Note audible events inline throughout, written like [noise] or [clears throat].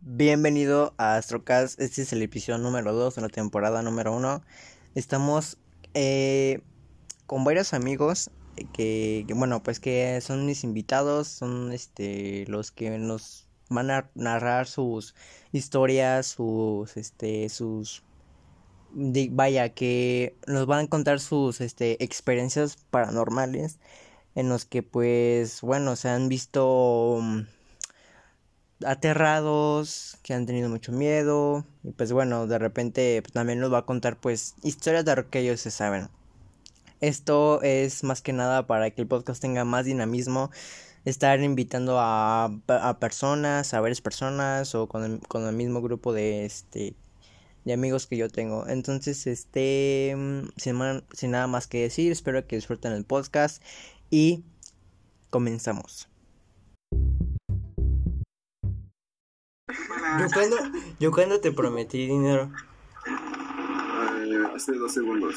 Bienvenido a Astrocast. Este es el episodio número 2 de la temporada número 1. Estamos eh, con varios amigos que, que, bueno, pues que son mis invitados, son este los que nos van a narrar sus historias, sus este sus vaya que nos van a contar sus este experiencias paranormales en los que pues bueno, se han visto um, aterrados, que han tenido mucho miedo y pues bueno, de repente pues, también nos va a contar pues historias de lo que ellos se saben. Esto es más que nada para que el podcast tenga más dinamismo, estar invitando a, a personas, a varias personas o con el, con el mismo grupo de este de amigos que yo tengo. Entonces, este, sin, sin nada más que decir, espero que disfruten el podcast y comenzamos. Yo cuando, yo cuando te prometí dinero. Eh, hace dos segundos.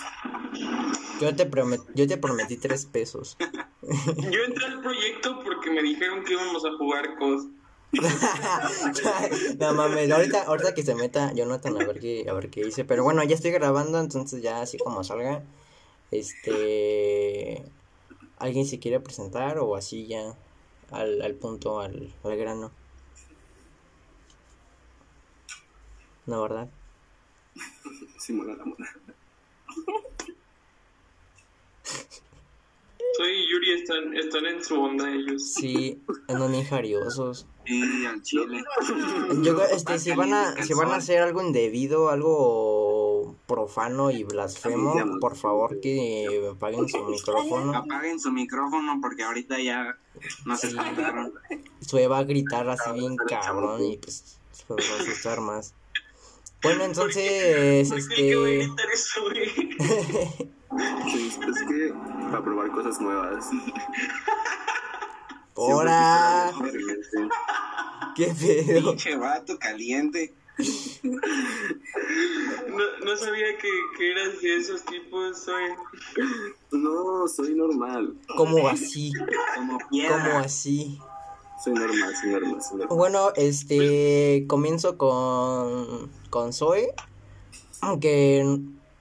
Yo te, promet, yo te prometí tres pesos. yo entré al proyecto porque me dijeron que íbamos a jugar cos. [laughs] no mames, ahorita, ahorita que se meta Jonathan a ver qué, a ver qué hice. Pero bueno, ya estoy grabando, entonces ya así como salga. Este ¿Alguien se quiere presentar o así ya al, al punto, al, al grano? No, ¿verdad? [laughs] Simona la mona. [laughs] Soy Yuri, están, están en su onda ellos. Sí, andan bien jariosos. Sí, al chile. Yo, este, si van a, si van a hacer algo indebido, algo profano y blasfemo, por favor que apaguen su micrófono. Apaguen su micrófono porque ahorita ya no se escucharon. Sue va a gritar así bien cabrón y pues se va a asustar más. Bueno, entonces, este... ¿Qué voy a gritar eso, güey? Sí, es que para probar cosas nuevas. ¡Hora! ¡Qué pedo! Pinche vato caliente. [laughs] No, no sabía que, que eras de esos tipos, soy. No, soy normal. ¿Cómo así? Como ¿Cómo así? Soy normal, soy normal. Bueno, este, comienzo con, con Zoe, aunque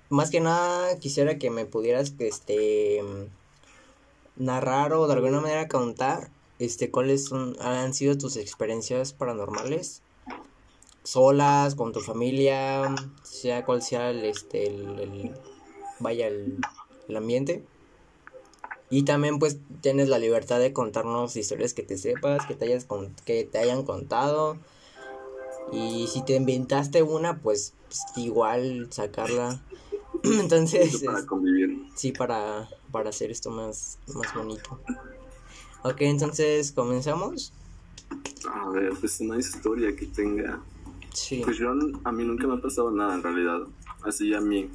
más que nada quisiera que me pudieras, este, narrar o de alguna manera contar, este, cuáles son, han sido tus experiencias paranormales, solas, con tu familia, sea cual sea el, este, el, el- vaya, el, el ambiente. Y también pues tienes la libertad de contarnos historias que te sepas, que te hayas con- que te hayan contado. Y si te inventaste una, pues, pues, igual sacarla. [clears throat] Entonces, Esto para es- convivir. sí, para, para hacer esto más, más bonito. Ok, entonces, ¿comenzamos? A ver, pues una historia que tenga. Sí. Pues yo, a mí nunca me ha pasado nada en realidad. Así a mí.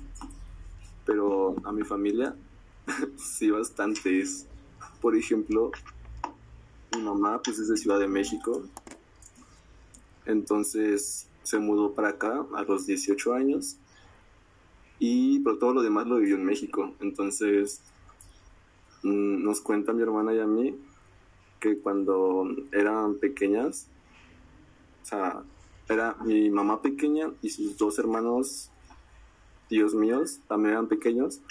Pero a mi familia, [laughs] sí, bastantes. Por ejemplo, mi mamá, pues es de Ciudad de México. Entonces se mudó para acá a los 18 años. Y pero todo lo demás lo vivió en México. Entonces mm, nos cuenta mi hermana y a mí que cuando eran pequeñas, o sea, era mi mamá pequeña y sus dos hermanos, tíos míos, también eran pequeños.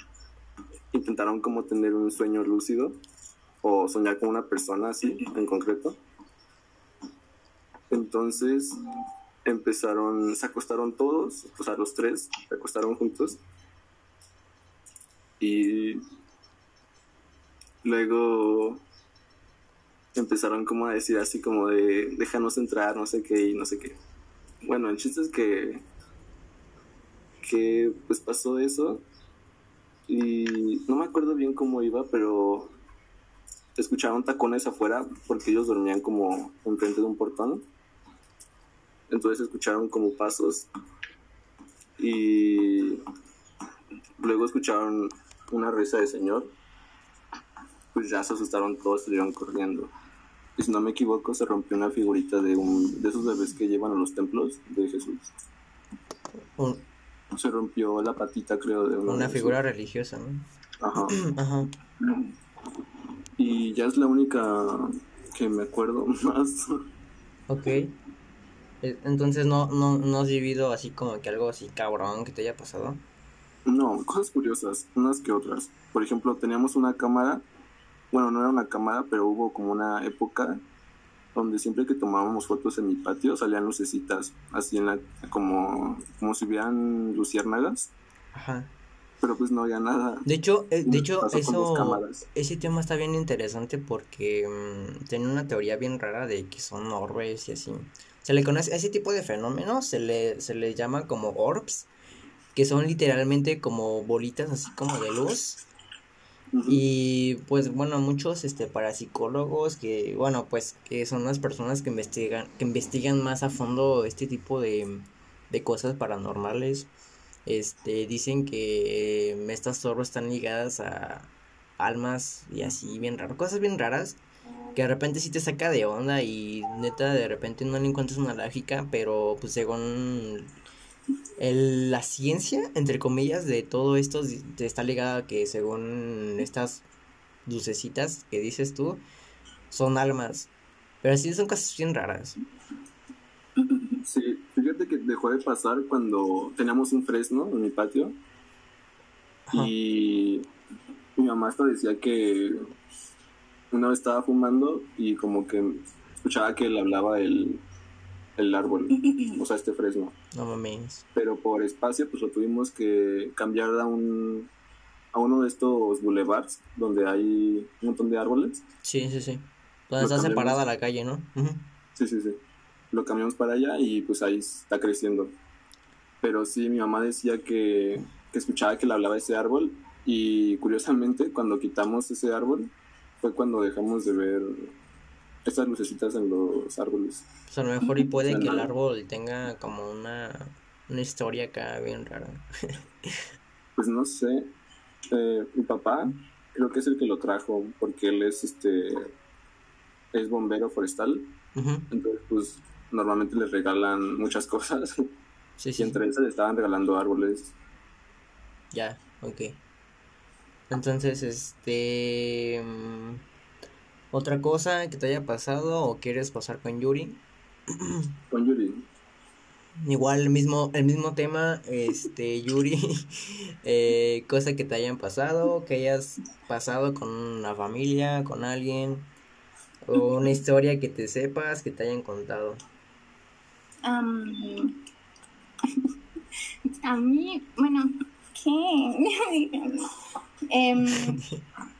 Intentaron como tener un sueño lúcido o soñar con una persona así en concreto. Entonces empezaron, se acostaron todos, o sea, los tres, se acostaron juntos. Y luego empezaron como a decir así como de déjanos entrar, no sé qué y no sé qué. Bueno, el chiste es que que pues pasó eso y no me acuerdo bien cómo iba, pero escucharon tacones afuera porque ellos dormían como enfrente de un portón. Entonces escucharon como pasos y luego escucharon una risa de señor. Pues ya se asustaron todos, salieron corriendo. Y si no me equivoco, se rompió una figurita de un de esos bebés que llevan a los templos de Jesús. Se rompió la patita, creo, de una figura religiosa, ¿no? Ajá. [clears throat] Ajá. Y ya es la única que me acuerdo [laughs] más. Ok. Eh, Entonces no, no, no has vivido así como que algo así cabrón que te haya pasado. No, cosas curiosas, unas que otras. Por ejemplo, teníamos una cámara, bueno, no era una cámara, pero hubo como una época donde siempre que tomábamos fotos en mi patio salían lucecitas, así en la, como, como si hubieran luciérnagas, Ajá. pero pues no había nada. De hecho, eh, de hecho, eso, ese tema está bien interesante porque mm, tiene una teoría bien rara de que son orbes y así. Se le conoce, a ese tipo de fenómenos se le, se le llama como orbs, que son literalmente como bolitas así como de luz. Y pues bueno, muchos este parapsicólogos que bueno, pues que son las personas que investigan que investigan más a fondo este tipo de, de cosas paranormales. Este dicen que eh, estas zorros están ligadas a almas y así bien raro, cosas bien raras que de repente sí te saca de onda y neta de repente no le encuentras una lógica, pero pues según el- la ciencia, entre comillas, de todo esto está ligada a que según estas lucecitas que dices tú, son almas. Pero sí son cosas bien raras. Sí, fíjate que dejó de pasar cuando teníamos un fresno en mi patio Ajá. y mi mamá hasta decía que una vez estaba fumando y como que escuchaba que le hablaba el, el árbol, [laughs] o sea, este fresno. No mames. Pero por espacio pues lo tuvimos que cambiar a un a uno de estos boulevards donde hay un montón de árboles. Sí, sí, sí. Donde Lo está cambiamos. separada la calle, ¿no? Ujú. Sí, sí, sí. Lo cambiamos para allá y pues ahí está creciendo. Pero sí, mi mamá decía que, que escuchaba que le hablaba ese árbol y curiosamente cuando quitamos ese árbol fue cuando dejamos de ver estas lucecitas en los árboles. Pues a lo mejor y [laughs] puede que el árbol tenga como una, una historia acá bien rara. [laughs] Pues no sé, eh, mi papá creo que es el que lo trajo porque él es este es bombero forestal, entonces pues normalmente les regalan muchas [laughs] cosas Sí, y sí. entre esas le estaban regalando árboles. Ya, ok. Entonces, este... ¿Otra cosa que te haya pasado o quieres pasar con Yuri? [clears throat] Con Yuri, Igual el mismo, el mismo tema, este, [laughs] Yuri, eh, cosa que te hayan pasado, que hayas pasado con una familia, con alguien, o una historia que te sepas, que te hayan contado. A mí, bueno, ¿qué? [laughs] Em, [laughs]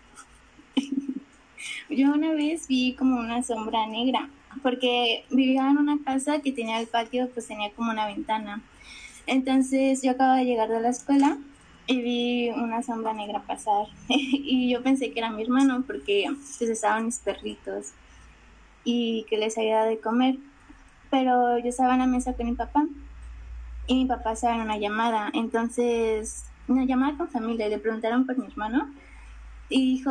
yo una vez vi como una sombra negra, porque vivía en una casa que tenía el patio, pues tenía como una ventana. Entonces yo acabo de llegar de la escuela y vi una sombra negra pasar. [laughs] Y yo pensé que era mi hermano porque pues estaban mis perritos y que les había dado de comer. Pero yo estaba en la mesa con mi papá y mi papá estaba en una llamada, entonces una llamada con familia, le preguntaron por mi hermano y dijo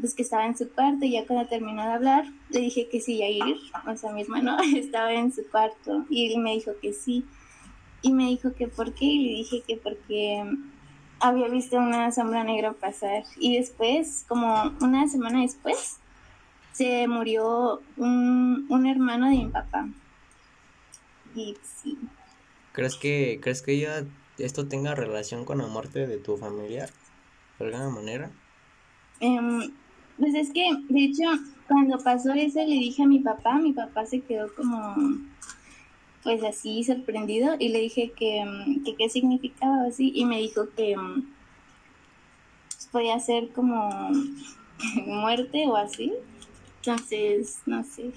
pues que estaba en su cuarto y ya cuando terminó de hablar le dije que sí, Yair, o sea mi hermano [laughs] estaba en su cuarto y él me dijo que sí y me dijo que por qué y le dije que porque había visto una sombra negra pasar y después, como una semana después, se murió un, un hermano de mi papá. Y sí, ¿Crees que, crees que ya esto tenga relación con la muerte de tu familiar? De alguna manera. Em, pues es que, de hecho, cuando pasó eso le dije a mi papá, mi papá se quedó como, pues así sorprendido y le dije que, em, qué significaba así y me dijo que em, pues, podía ser como [laughs] muerte o así. Entonces, no sé.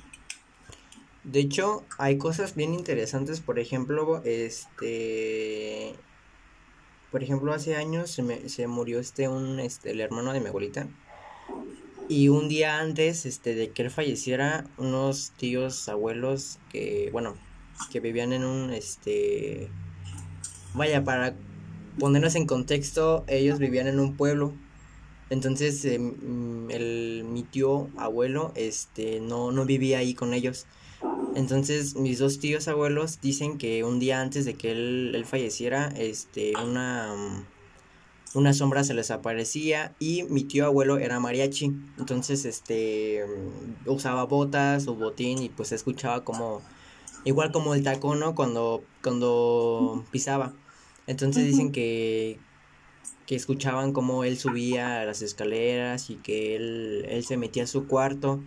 De hecho, hay cosas bien interesantes, por ejemplo, este, por ejemplo, hace años se, me, se murió este un este el hermano de mi abuelita y un día antes este de que él falleciera, unos tíos abuelos que bueno, que vivían en un este vaya para ponernos en contexto, ellos vivían en un pueblo. Entonces, mm, el, mi tío abuelo este no no vivía ahí con ellos. Entonces, mis dos tíos abuelos dicen que un día antes de que él, él falleciera, este, una, mm, una sombra se les aparecía y mi tío abuelo era mariachi. Entonces, este, mm, usaba botas o botín y pues se escuchaba como, igual como el tacón, ¿no? Cuando, cuando pisaba. Entonces dicen que, que escuchaban cómo él subía a las escaleras y que él, él se metía a su cuarto.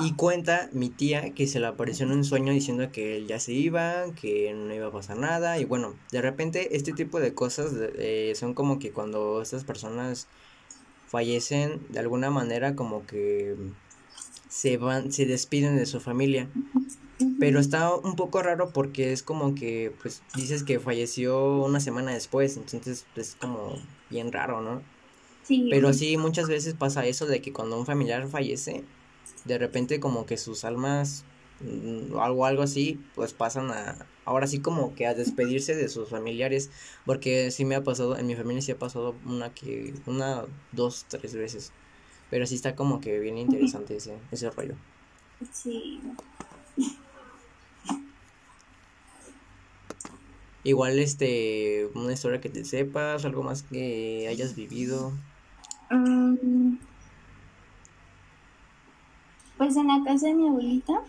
Y cuenta mi tía que se le apareció en un sueño diciendo que él ya se iba, que no iba a pasar nada. Y bueno, de repente este tipo de cosas eh, son como que cuando estas personas fallecen, de alguna manera como que se van, se despiden de su familia. Pero está un poco raro porque es como que, pues, dices que falleció una semana después, entonces es como bien raro, ¿no? Sí. Pero sí, muchas veces pasa eso de que cuando un familiar fallece, de repente como que sus almas mm, o algo, algo así, pues pasan a, ahora sí como que a despedirse de sus familiares, porque sí me ha pasado, en mi familia sí ha pasado una que, una, dos, tres veces, pero sí está como que bien interesante ese, ese rollo. Sí. Igual este, una historia que te sepas, algo más que hayas vivido. Mm, Pues en la casa de mi abuelita,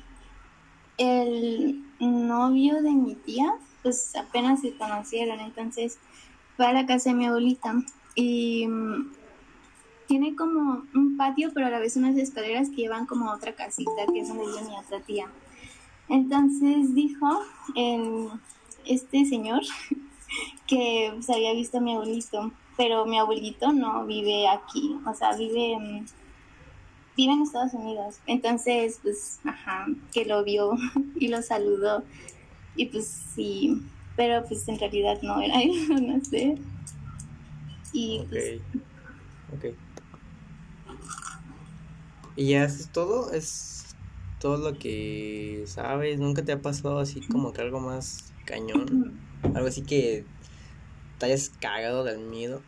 el novio de mi tía, pues apenas se conocieron, entonces fue a la casa de mi abuelita y mm, tiene como un patio, pero a la vez unas escaleras que llevan como a otra casita, que es donde vive mi otra tía. Entonces dijo el, este señor [laughs] que pues, había visto a mi abuelito, pero mi abuelito no vive aquí, o sea, vive, vive en Estados Unidos. Entonces, pues, ajá, que lo vio [laughs] y lo saludó. Y pues sí, pero pues en realidad no era [laughs] él, no sé. Y Ok, pues, ok. ¿Y ya es todo? ¿Es todo lo que sabes? ¿Nunca te ha pasado así como que algo más cañón? Algo así que te hayas cagado del miedo.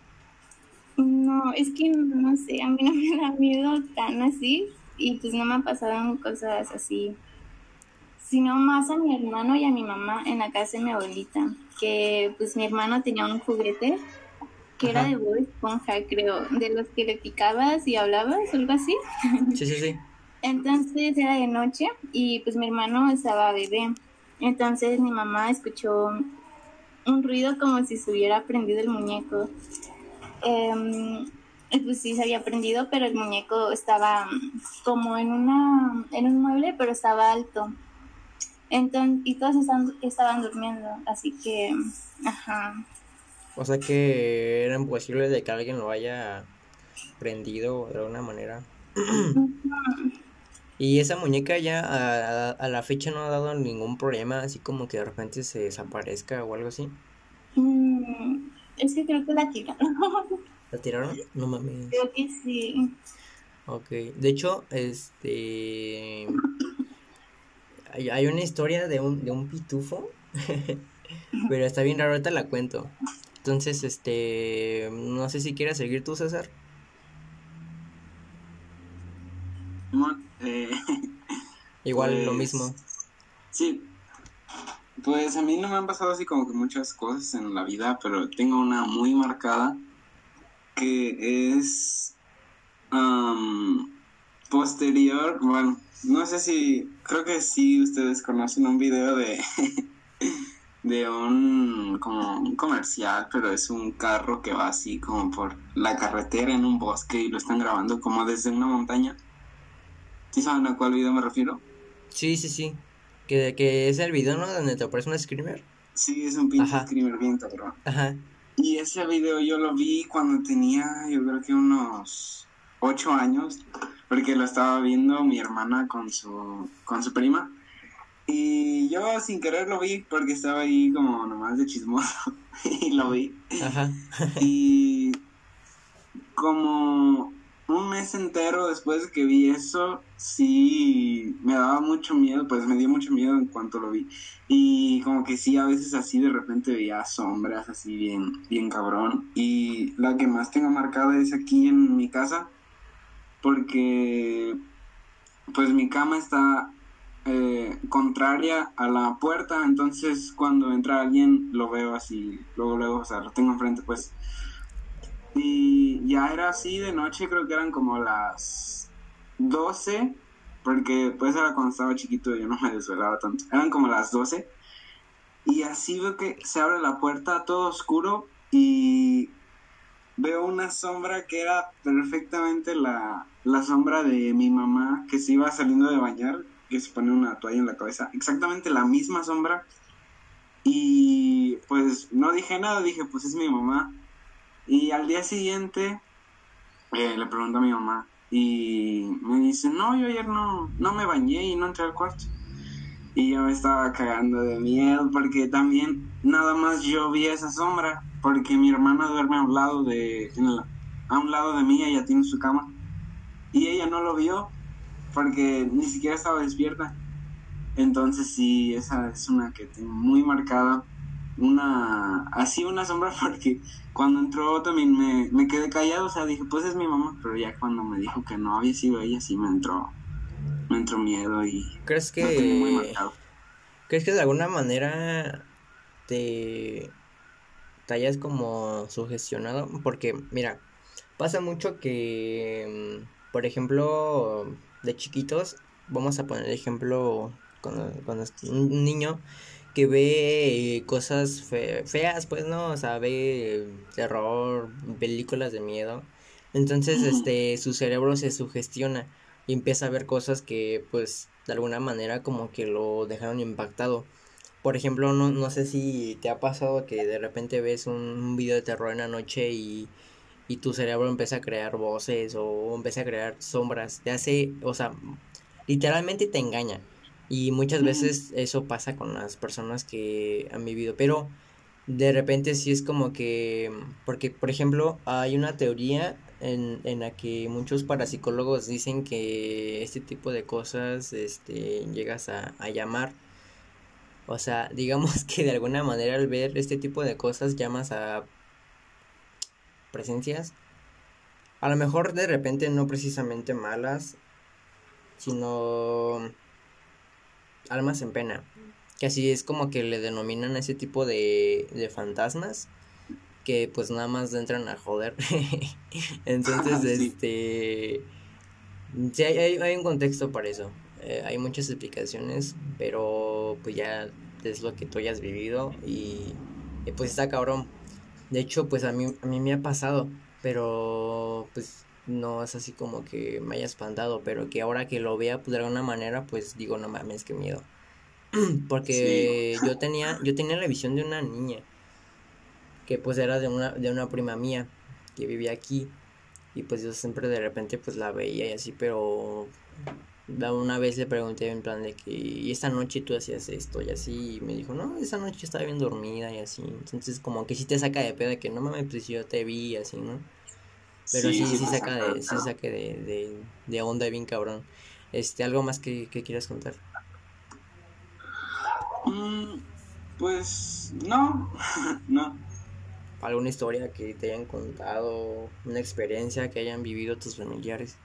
No, es que no sé, a mí no me da miedo tan así. Y pues no me han pasado cosas así. Sino más a mi hermano y a mi mamá en la casa de mi abuelita. Que pues mi hermano tenía un juguete que era de Bob Esponja, creo, de los que le picabas y hablabas, algo así. Sí, sí, sí. Entonces era de noche y pues mi hermano estaba bebé. Entonces mi mamá escuchó un ruido como si se hubiera prendido el muñeco. Y, pues sí se había prendido, pero el muñeco estaba como en una en un mueble, pero estaba alto. Entonces, y todos estaban, estaban durmiendo, así que, ajá. O sea que era imposible de que alguien lo haya prendido de alguna manera. Y esa muñeca ya a, a- a la fecha no ha dado ningún problema, así como que de repente se desaparezca o algo así. Mm, es que creo que la tiraron. [laughs] ¿La tiraron? No mames. creo que sí. Ok. De hecho, este... Hay, hay una historia de un, de un pitufo, [laughs] pero está bien raro, ahorita la cuento. Entonces, este... No sé si quieres seguir tú, César. Mon- eh, [laughs] Igual lo Pues, mismo. Sí. Pues a mí no me han pasado así como que muchas cosas en la vida, pero tengo una muy marcada que es am, posterior, bueno, no sé si, creo que sí ustedes conocen un video de [laughs] de un como un comercial, pero es un carro que va así como por la carretera en un bosque y lo están grabando como desde una montaña. ¿Sí saben a cuál video me refiero? Sí, sí, sí. Que, que es el video, ¿no? Donde te aparece un screamer. Sí, es un pinche Ajá. screamer bien cabrón. Ajá. Y ese video yo lo vi cuando tenía, yo creo que unos ocho años, porque lo estaba viendo mi hermana con su, con su prima. Y yo sin querer lo vi porque estaba ahí como nomás de chismoso [laughs] y lo vi. Ajá. Y como un mes entero después de que vi eso, sí me daba mucho miedo, pues me dio mucho miedo en cuanto lo vi. Y como que sí, a veces así de repente veía sombras así bien, bien cabrón. Y la que más tengo marcada es aquí en mi casa, porque pues mi cama está eh, contraria a la puerta, entonces cuando entra alguien lo veo así, luego, luego, o sea, lo tengo enfrente pues. Y ya era así de noche, creo que eran como las 12, porque pues era cuando estaba chiquito y yo no me desvelaba tanto. Eran como las 12 y así veo que se abre la puerta todo oscuro y veo una sombra que era perfectamente la, la sombra de mi mamá que se iba saliendo de bañar, que se pone una toalla en la cabeza, exactamente la misma sombra. Y pues no dije nada, dije pues es mi mamá. Y al día siguiente eh, le pregunto a mi mamá y me dice, no, yo ayer no, no me bañé y no entré al cuarto. Y yo me estaba cagando de miedo porque también nada más yo vi esa sombra porque mi hermana duerme a un lado de a un lado de mí, ella tiene su cama y ella no lo vio porque ni siquiera estaba despierta. Entonces sí, esa es una que tengo muy marcada, una así una sombra [laughs] porque cuando entró también me, me quedé callado, o sea, dije, pues es mi mamá, pero ya cuando me dijo que no había sido ella, sí me entró me entró miedo y ¿Crees que ¿Crees que de alguna manera te te hayas como sugestionado? Porque mira, pasa mucho que mm, por ejemplo, de chiquitos, vamos a poner el ejemplo cuando, cuando un niño que ve cosas feas, pues no, o sea, ve terror, películas de miedo. Entonces, este, su cerebro se sugestiona y empieza a ver cosas que pues de alguna manera como que lo dejaron impactado. Por ejemplo, no, no sé si te ha pasado que de repente ves un, video de terror en la noche y, y tu cerebro empieza a crear voces o empieza a crear sombras. Te hace, o sea, literalmente te engaña. Y muchas veces eso pasa con las personas que han vivido. Pero de repente sí es como que, porque por ejemplo hay una teoría en, en la que muchos parapsicólogos dicen que este tipo de cosas este, llegas a, a llamar. O sea, [laughs] digamos que de alguna manera al ver este tipo de cosas llamas a presencias. A lo mejor de repente no precisamente malas, sino almas en pena. Que así es como que le denominan a ese tipo de, de fantasmas que pues nada más entran a joder. [laughs] Entonces, [laughs] este... Sí, hay, hay, un contexto para eso. Eh, hay muchas explicaciones, pero pues ya es lo que tú hayas vivido y, pues está cabrón. De hecho, pues a mí, a mí me ha pasado, pero pues no es así como que me haya espantado, pero que ahora que lo vea pues de alguna manera, pues digo, no mames, qué miedo. [clears throat] Porque yo tenía, yo tenía la visión de una niña que pues era de una, de una prima mía que vivía aquí y pues yo siempre de repente pues la veía y así, pero una vez le pregunté en plan de que, y esta noche tú hacías esto y así, y me dijo, no, esa noche estaba bien dormida y así, entonces como que sí te saca de pedo de que no mames, pues yo te vi y así, ¿no? Pero sí, sí, saca de, sí saca de, de, de onda bien cabrón. Este, ¿algo más que, que quieras contar? Mm, pues no, [laughs] no alguna historia que te hayan contado, una experiencia que hayan vivido tus familiares.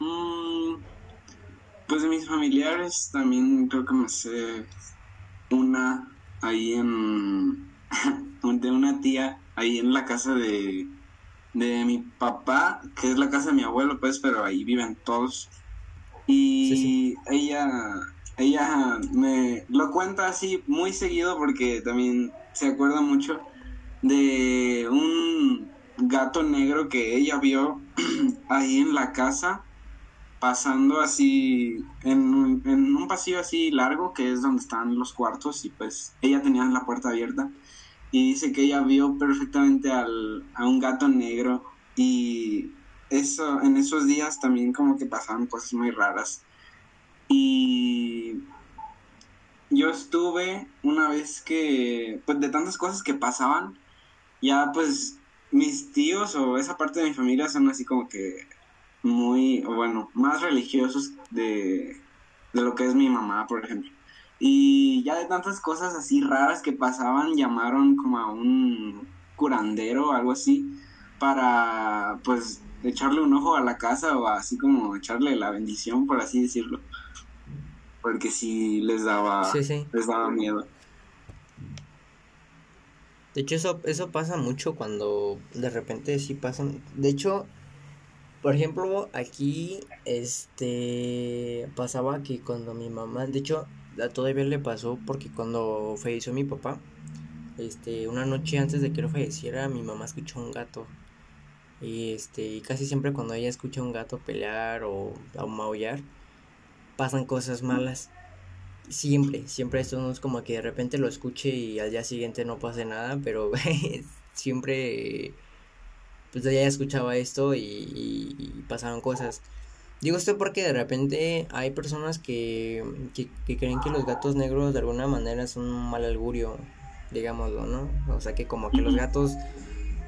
Mm, pues de mis familiares también creo que me sé una ahí en [laughs] de una tía ahí en la casa de de mi papá, que es la casa de mi abuelo, pues, pero ahí viven todos. Y ella ella me lo cuenta así muy seguido porque también se acuerda mucho de un gato negro que ella vio [clears throat] ahí en la casa pasando así en un, en un pasillo así largo que es donde están los cuartos y pues ella tenía la puerta abierta y dice que ella vio perfectamente al, a un gato negro y eso en esos días también como que pasaban cosas muy raras y yo estuve una vez que, pues de tantas cosas que pasaban, ya pues mis tíos o esa parte de mi familia son así como que muy, bueno, más religiosos de, de lo que es mi mamá, por ejemplo. Y ya de tantas cosas así raras que pasaban, llamaron como a un curandero o algo así para pues echarle un ojo a la casa o así como echarle la bendición, por así decirlo porque sí les daba, les daba miedo. De hecho, eso, eso pasa mucho cuando de repente sí pasan. De hecho, Por ejemplo, aquí, este, pasaba que cuando mi mamá, de hecho, todavía le pasó porque cuando falleció mi papá, este, una noche antes de que él falleciera, mi mamá escuchó un gato. Y este, casi siempre cuando ella escucha un gato pelear o, o maullar, pasan cosas malas. Siempre, siempre esto no es como que de repente lo escuche y al día siguiente no pase nada, pero [laughs] siempre pues ya escuchaba esto y, y, pasaron cosas. Digo esto porque de repente hay personas que, que, que, creen que los gatos negros de alguna manera son un mal augurio, digámoslo, ¿no? O sea que como que los gatos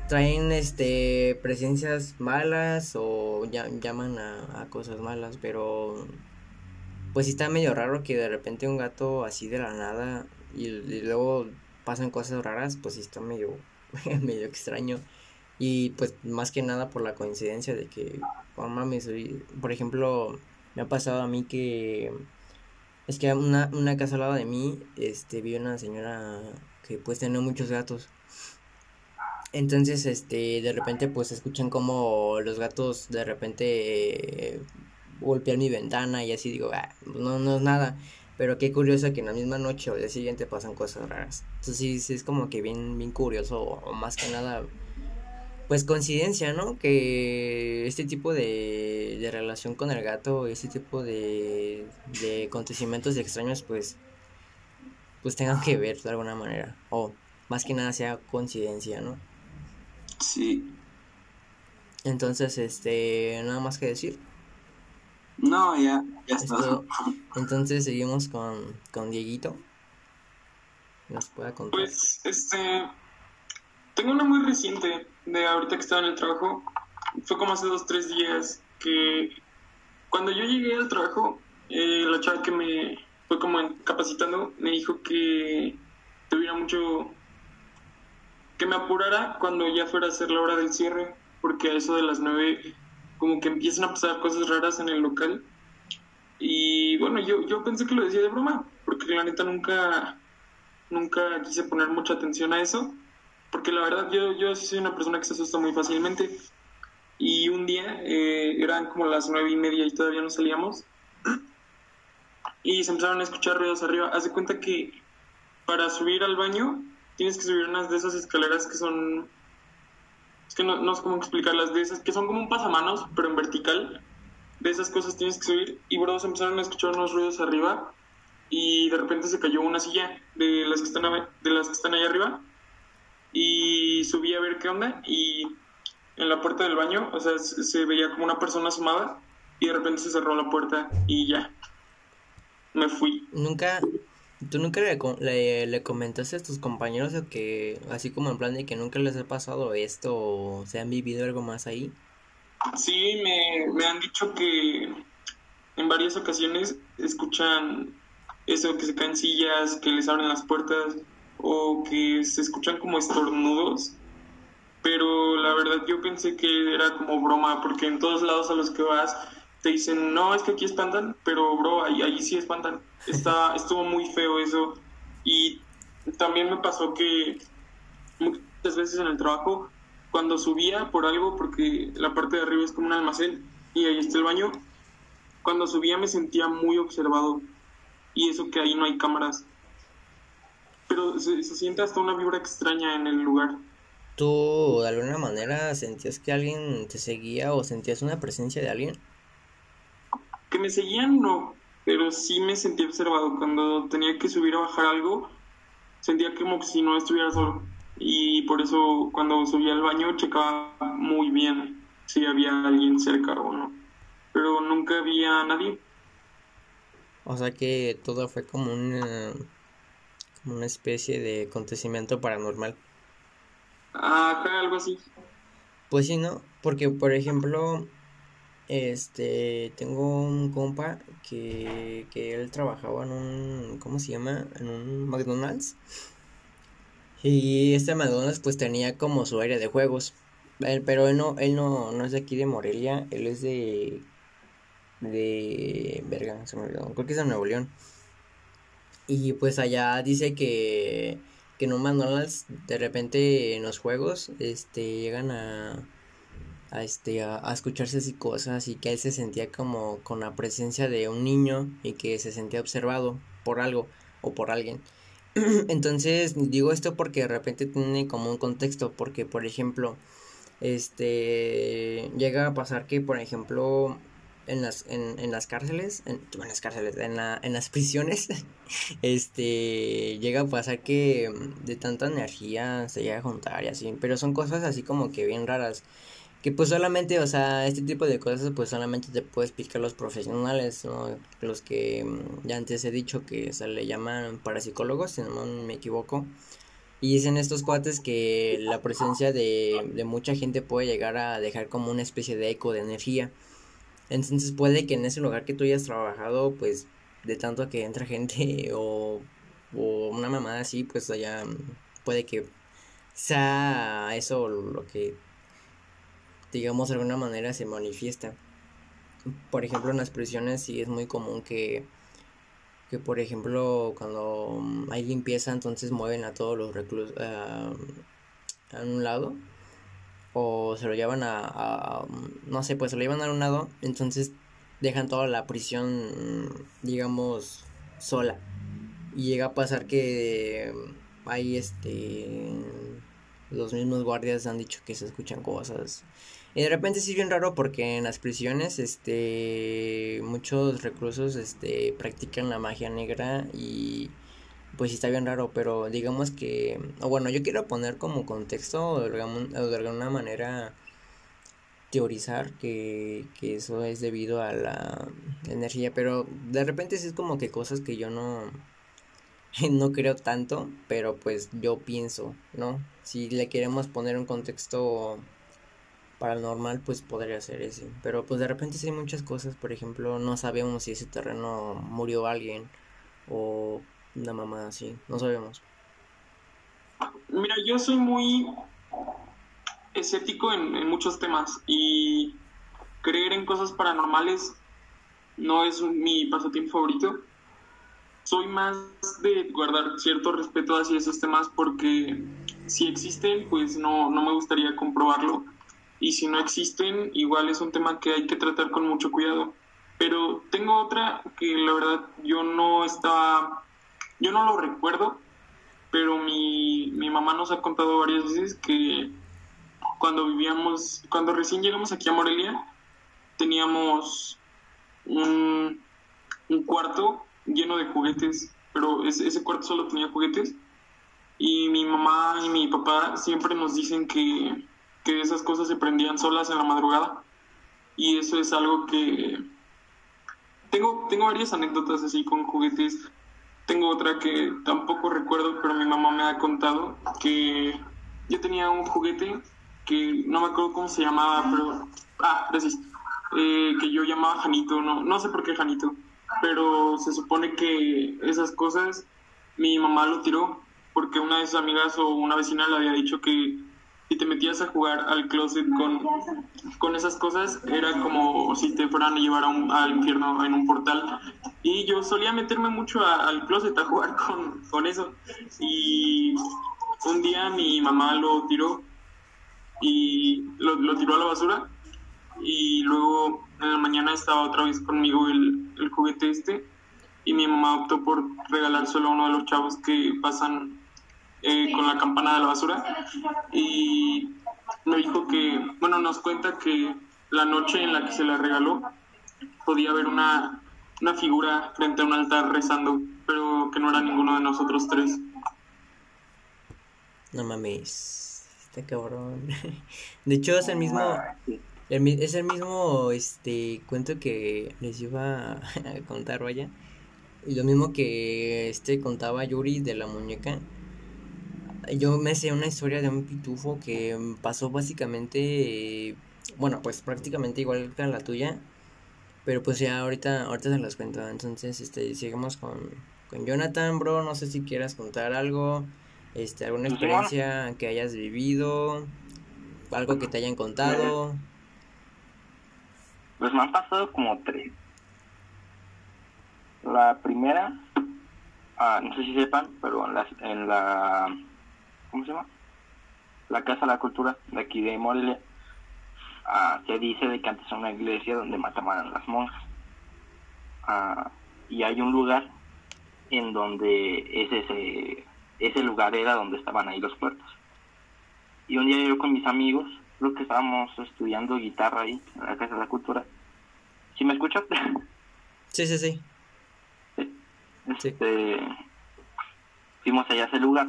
traen este presencias malas o ya, llaman a, a cosas malas, pero pues sí está medio raro que de repente un gato así de la nada y, y luego pasan cosas raras, pues sí está medio, [laughs] medio extraño. Y pues más que nada por la coincidencia de que, oh, mames, por ejemplo, me ha pasado a mí que es que una, una casa al lado de mí, este, vi una señora que pues tenía muchos gatos. Entonces, este, de repente pues escuchan como los gatos de repente eh, golpean mi ventana y así digo, ah, no, no es nada. Pero qué curioso que en la misma noche o el día siguiente pasan cosas raras. Entonces sí, sí es como que bien, bien curioso, o más que nada pues coincidencia, ¿no? Que este tipo de, de relación con el gato, este tipo de, de acontecimientos extraños, pues, pues tengan que ver de alguna manera. O más que nada sea coincidencia, ¿no? Sí. Entonces, este, nada más que decir. No, ya, ya está. Esto, [laughs] entonces seguimos con, con Dieguito. Nos pueda contar. Pues, este, tengo una muy reciente de ahorita que estaba en el trabajo. Fue como hace dos, tres días que cuando yo llegué al trabajo, eh, la chava que me fue como capacitando me dijo que tuviera mucho que me apurara cuando ya fuera a ser la hora del cierre, porque a eso de las nueve como que empiezan a pasar cosas raras en el local. Y bueno, yo, yo pensé que lo decía de broma, porque la neta nunca, nunca quise poner mucha atención a eso porque la verdad yo, yo soy una persona que se asusta muy fácilmente. Y un día eh, eran como las nueve y media y todavía no salíamos. Y se empezaron a escuchar ruidos arriba. Haz de cuenta que para subir al baño tienes que subir unas de esas escaleras que son... Es que no, no sé cómo explicarlas, de esas que son como un pasamanos, pero en vertical. De esas cosas tienes que subir. Y bro, se empezaron a escuchar unos ruidos arriba. Y de repente se cayó una silla de las que están, de las que están ahí arriba y subí a ver qué onda y en la puerta del baño, o sea, se, veía como una persona asomada y de repente se cerró la puerta y ya, me fui. Nunca, tú nunca le, le, comentaste a tus compañeros que, así como en plan de que nunca les ha pasado esto o se han vivido algo más ahí? Sí, me, me han dicho que en varias ocasiones escuchan eso, que se caen sillas, que les abren las puertas o que se escuchan como estornudos, pero la verdad yo pensé que era como broma, porque en todos lados a los que vas te dicen, no, es que aquí espantan, pero bro, ahí, ahí sí espantan. Está, [laughs] estuvo muy feo eso. Y también me pasó que muchas veces en el trabajo, cuando subía por algo, porque la parte de arriba es como un almacén y ahí está el baño, cuando subía me sentía muy observado. Y eso que ahí no hay cámaras pero se, siente hasta una vibra extraña en el lugar. ¿Tú de alguna manera sentías que alguien te seguía o sentías una presencia de alguien? Que me seguían no, pero sí me sentí observado. Cuando tenía que subir o bajar algo, sentía como si no estuviera solo. Y por eso cuando subía al baño checaba muy bien si había alguien cerca o no. Pero nunca había nadie. O sea que todo fue como un una especie de acontecimiento paranormal. Ajá, algo así. Pues sí, ¿no? Porque, por ejemplo, este, tengo un compa que, que él trabajaba en un, ¿cómo se llama? En un McDonald's. Y este McDonald's pues tenía como su área de juegos. pero él no, él no, no es de aquí de Morelia, él es de, de, verga, se me olvidó, creo que es de Nuevo León. Y pues allá dice que, que en un McDonald's de repente en los juegos este llegan a a este a, a, escucharse así cosas y que él se sentía como con la presencia de un niño y que se sentía observado por algo o por alguien. [clears throat] Entonces digo esto porque de repente tiene como un contexto porque por ejemplo este llega a pasar que por ejemplo en las en, en las cárceles en, en, las cárceles en, la, en las [laughs] prisiones este llega a pasar que de tanta energía se llega a juntar y así pero son cosas así como que bien raras que pues solamente, o sea, este tipo de cosas pues solamente te puede explicar los profesionales, ¿no? Los que mm, ya antes he dicho que se le llaman parapsicólogos, si no me equivoco. Y dicen estos cuates que la presencia de, de mucha gente puede llegar a dejar como una especie de eco de energía. Entonces puede que en ese lugar que tú hayas trabajado, pues de tanto que entra gente [laughs] o, o una mamada así, pues allá mm, puede que sea eso lo que digamos de alguna manera se manifiesta. Por ejemplo, en las prisiones sí es muy común que, que por ejemplo, cuando hay limpieza, entonces mueven a todos los reclusos a un lado o se lo llevan a, a, no sé, pues se lo llevan a un lado, entonces dejan toda la prisión, digamos, sola. Y llega a pasar que hay este los mismos guardias han dicho que se escuchan cosas y de repente sí es bien raro porque en las prisiones, este, muchos reclusos, este, practican la magia negra y pues sí está bien raro, pero digamos que, o bueno, yo quiero poner como contexto o de alguna manera teorizar que, que eso es debido a la energía, pero de repente sí es como que cosas que yo no, [laughs] no creo tanto, pero pues yo pienso, ¿no? Si le queremos poner un contexto paranormal, pues podría ser ese. Pero pues de repente sí hay muchas cosas, por ejemplo, no sabemos si ese terreno murió alguien o una mamá así, no sabemos. Mira, yo soy muy escéptico en, muchos temas y creer en cosas paranormales no es mi pasatiempo favorito. Soy más de guardar cierto respeto hacia esos temas porque si existen, pues no, no me gustaría comprobarlo y si no existen, igual es un tema que hay que tratar con mucho cuidado. Pero tengo otra que la verdad yo no estaba, yo no lo recuerdo, pero mi, mi mamá nos ha contado varias veces que cuando vivíamos, cuando recién llegamos aquí a Morelia, teníamos un, un cuarto lleno de juguetes, pero ese, ese cuarto solo tenía juguetes. Y mi mamá y mi papá siempre nos dicen que que esas cosas se prendían solas en la madrugada. Y eso es algo que... Tengo, tengo varias anécdotas así con juguetes. Tengo otra que tampoco recuerdo, pero mi mamá me ha contado que yo tenía un juguete que no me acuerdo cómo se llamaba, pero... Ah, gracias. Eh, que yo llamaba Janito, no, no sé por qué Janito, pero se supone que esas cosas mi mamá lo tiró porque una de sus amigas o una vecina le había dicho que si te metías a jugar al closet con, con esas cosas, era como si te fueran a llevar a un, al infierno en un portal. Y yo solía meterme mucho al closet a jugar con, con eso. Y un día mi mamá lo tiró y lo, lo, tiró a la basura. Y luego en la mañana estaba otra vez conmigo el, el juguete este. Y mi mamá optó por regalárselo a uno de los chavos que pasan eh, con la campana de la basura y me dijo que, bueno, nos cuenta que la noche en la que se la regaló podía haber una, una figura frente a un altar rezando, pero que no era ninguno de nosotros tres. No mames, está cabrón. [laughs] De hecho es el mismo, es el mismo este cuento que les iba [laughs] a contar, vaya. Y lo mismo que este contaba Yuri de la muñeca yo me sé una historia de un pitufo que pasó básicamente, bueno, pues prácticamente igual que la tuya, pero pues ya ahorita, ahorita se las cuento. Entonces, este, sigamos con, con Jonathan, bro. No sé si quieras contar algo, este, alguna experiencia que hayas vivido, algo que te hayan contado. Pues me han pasado como tres. La primera, ah, no sé si sepan, pero en la, en la ¿cómo se llama? La Casa de la Cultura de aquí de Morelia. ah, se dice de que antes era una iglesia donde mataban a las monjas. Ah, y hay un lugar en donde ese, ese, ese lugar era donde estaban ahí los puertos. Y un día yo con mis amigos, creo que estábamos estudiando guitarra ahí, en la Casa de la Cultura. ¿Sí me escuchas? [laughs] Sí, sí, sí. Sí. Este, fuimos allá a ese lugar.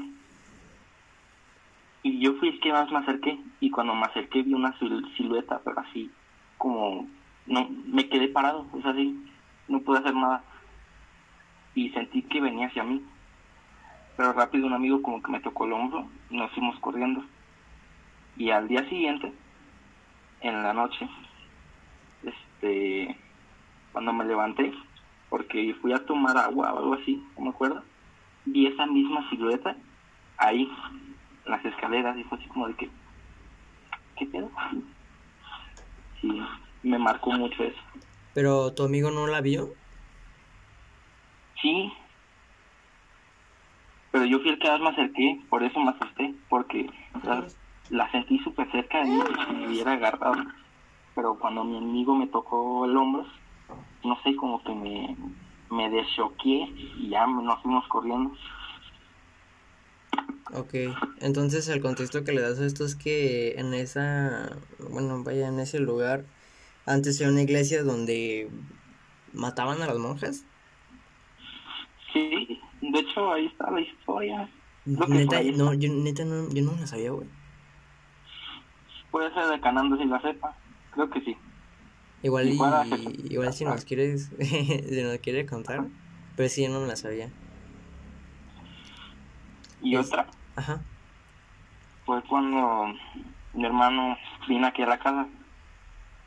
Y yo fui el que más me acerqué. Y cuando me acerqué vi una sil- silueta, pero así, como, no, me quedé parado, es así, no pude hacer nada. Y sentí que venía hacia mí. Pero rápido un amigo como que me tocó el hombro y nos fuimos corriendo. Y al día siguiente, en la noche, este, cuando me levanté, porque fui a tomar agua o algo así, no me acuerdo, vi esa misma silueta ahí, las escaleras, y fue así como de que, ¿qué pedo? [laughs] Sí, me marcó mucho eso. Pero tu amigo no la vio. Sí, pero yo fui el que más me acerqué, por eso me asusté, porque la, la sentí súper cerca de mí, si me hubiera agarrado. Pero cuando mi amigo me tocó el hombro, no sé, como que me, me deschoqué y ya nos fuimos corriendo. Ok, entonces el contexto que le das a esto es que en esa, bueno, vaya, en ese lugar, antes era una iglesia donde mataban a las monjas. Sí, de hecho ahí está la historia. Neta, no, yo neta no, yo no la sabía, güey. Puede ser de Canando si la sepa, creo que sí. Igual y, Igual si nos quieres, [laughs] si nos quiere contar, pero sí, yo no me la sabía. Y otra Ajá, fue cuando mi hermano vino aquí a la casa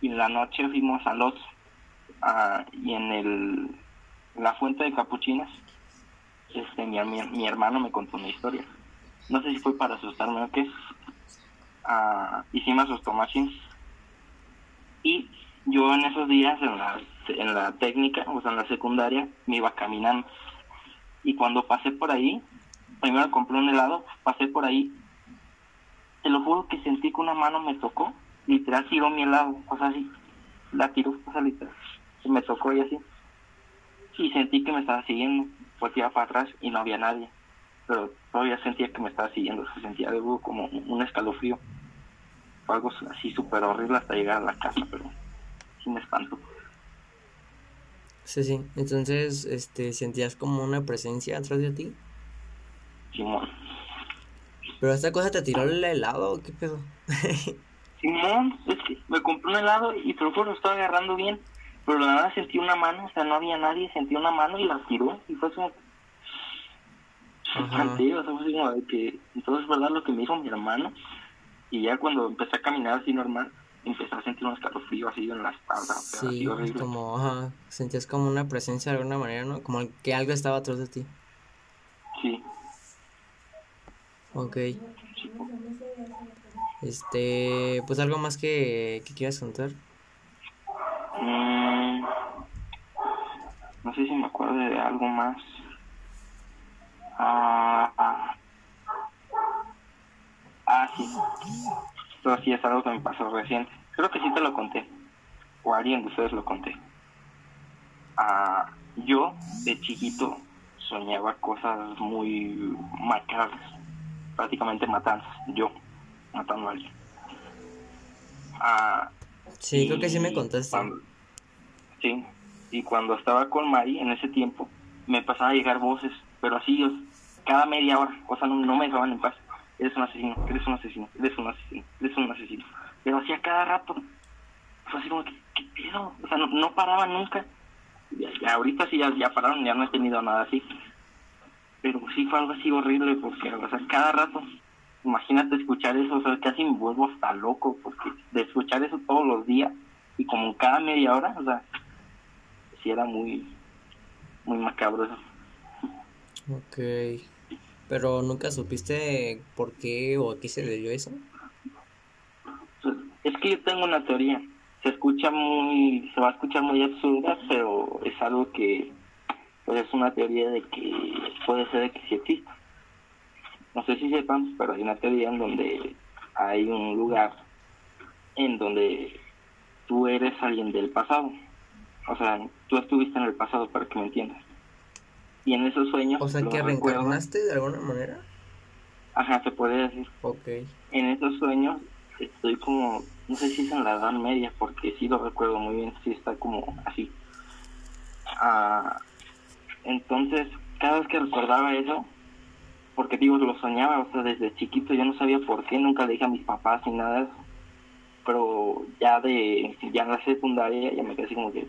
y en la noche fuimos a los y en el la fuente de capuchinas este mi, mi, hermano me contó una historia. No sé si fue para asustarme o qué Ah, y sí y yo en esos días en la en la técnica o sea en la secundaria me iba caminando. Y cuando pasé por ahí primero compré un helado pasé por ahí te lo juro que sentí que una mano me tocó, literal tiró mi helado, o sea, así, la tiró, o sea, literal, me tocó y así. Y sentí que me estaba siguiendo, volteaba para atrás y no había nadie, pero todavía sentía que me estaba siguiendo, se sentía algo como un escalofrío. Fue algo así súper horrible hasta llegar a la casa, pero me espanto. sí, sí. Entonces, este, sentías como una presencia atrás de ti. Simón. Pero esta cosa te tiró el helado, ¿o ¿qué pedo? [laughs] Simón, es que me compré un helado y te lo juro, estaba agarrando bien, pero la nada sentí una mano, o sea, no había nadie, sentí una mano y la tiró, y fue como... Espanté, o sea, fue así como de que, entonces, ¿verdad? Lo que me hizo mi hermano, y ya cuando empecé a caminar así normal, empecé a sentir un escalofrío así en la espalda, pero así Sí, horrible. como, ajá, sentías como una presencia de alguna manera, ¿no? Como que algo estaba atrás de ti. Sí, Ok. Este, pues algo más que, que quieras contar. Mm, no sé si me acuerdo de algo más. Ah, ah, ah, sí. Esto sí es algo que me pasó reciente. Creo que sí te lo conté. O alguien de ustedes lo conté. Ah, yo, de chiquito, soñaba cosas muy macabras. Prácticamente matanzas. Yo, matando a alguien. Ah, Sí, creo que sí me y contaste. cuando- sí, y cuando estaba con Mari en ese tiempo, me pasaba a llegar voces, pero así, cada media hora, o sea, no, no me dejaban en paz. Eres un asesino, eres un asesino, eres un asesino, eres un asesino. Pero hacía cada rato. Fue así como, ¿qué, qué pedo? O sea, no, no paraban nunca. Ya ahorita sí ya, ya pararon, ya no he tenido nada así. Pero sí fue algo así horrible, porque, o sea, cada rato imagínate escuchar eso, o sea, casi me vuelvo hasta loco, porque de escuchar eso todos los días y como cada media hora, o sea, sí era muy, muy macabro eso. Ok. Pero nunca supiste por qué o a qué se le dio eso. Es que yo tengo una teoría, se escucha muy, se va a escuchar muy absurda, pero es algo que, pues es una teoría de que puede ser de que sí existe. No sé si sepan, pero hay una teoría en donde hay un lugar en donde tú eres alguien del pasado. O sea, tú estuviste en el pasado para que me entiendas. Y en esos sueños... O sea, que recuerdo- reencarnaste de alguna manera. Ajá, se puede decir. Ok. En esos sueños estoy como, no sé si es en la edad media, porque sí lo recuerdo muy bien, sí está como así. Ah, entonces, cada vez que recordaba eso, porque digo, lo soñaba, o sea, desde chiquito yo no sabía por qué, nunca le dije a mis papás ni nada de eso. Pero ya de, ya en la secundaria ya me quedé así como que,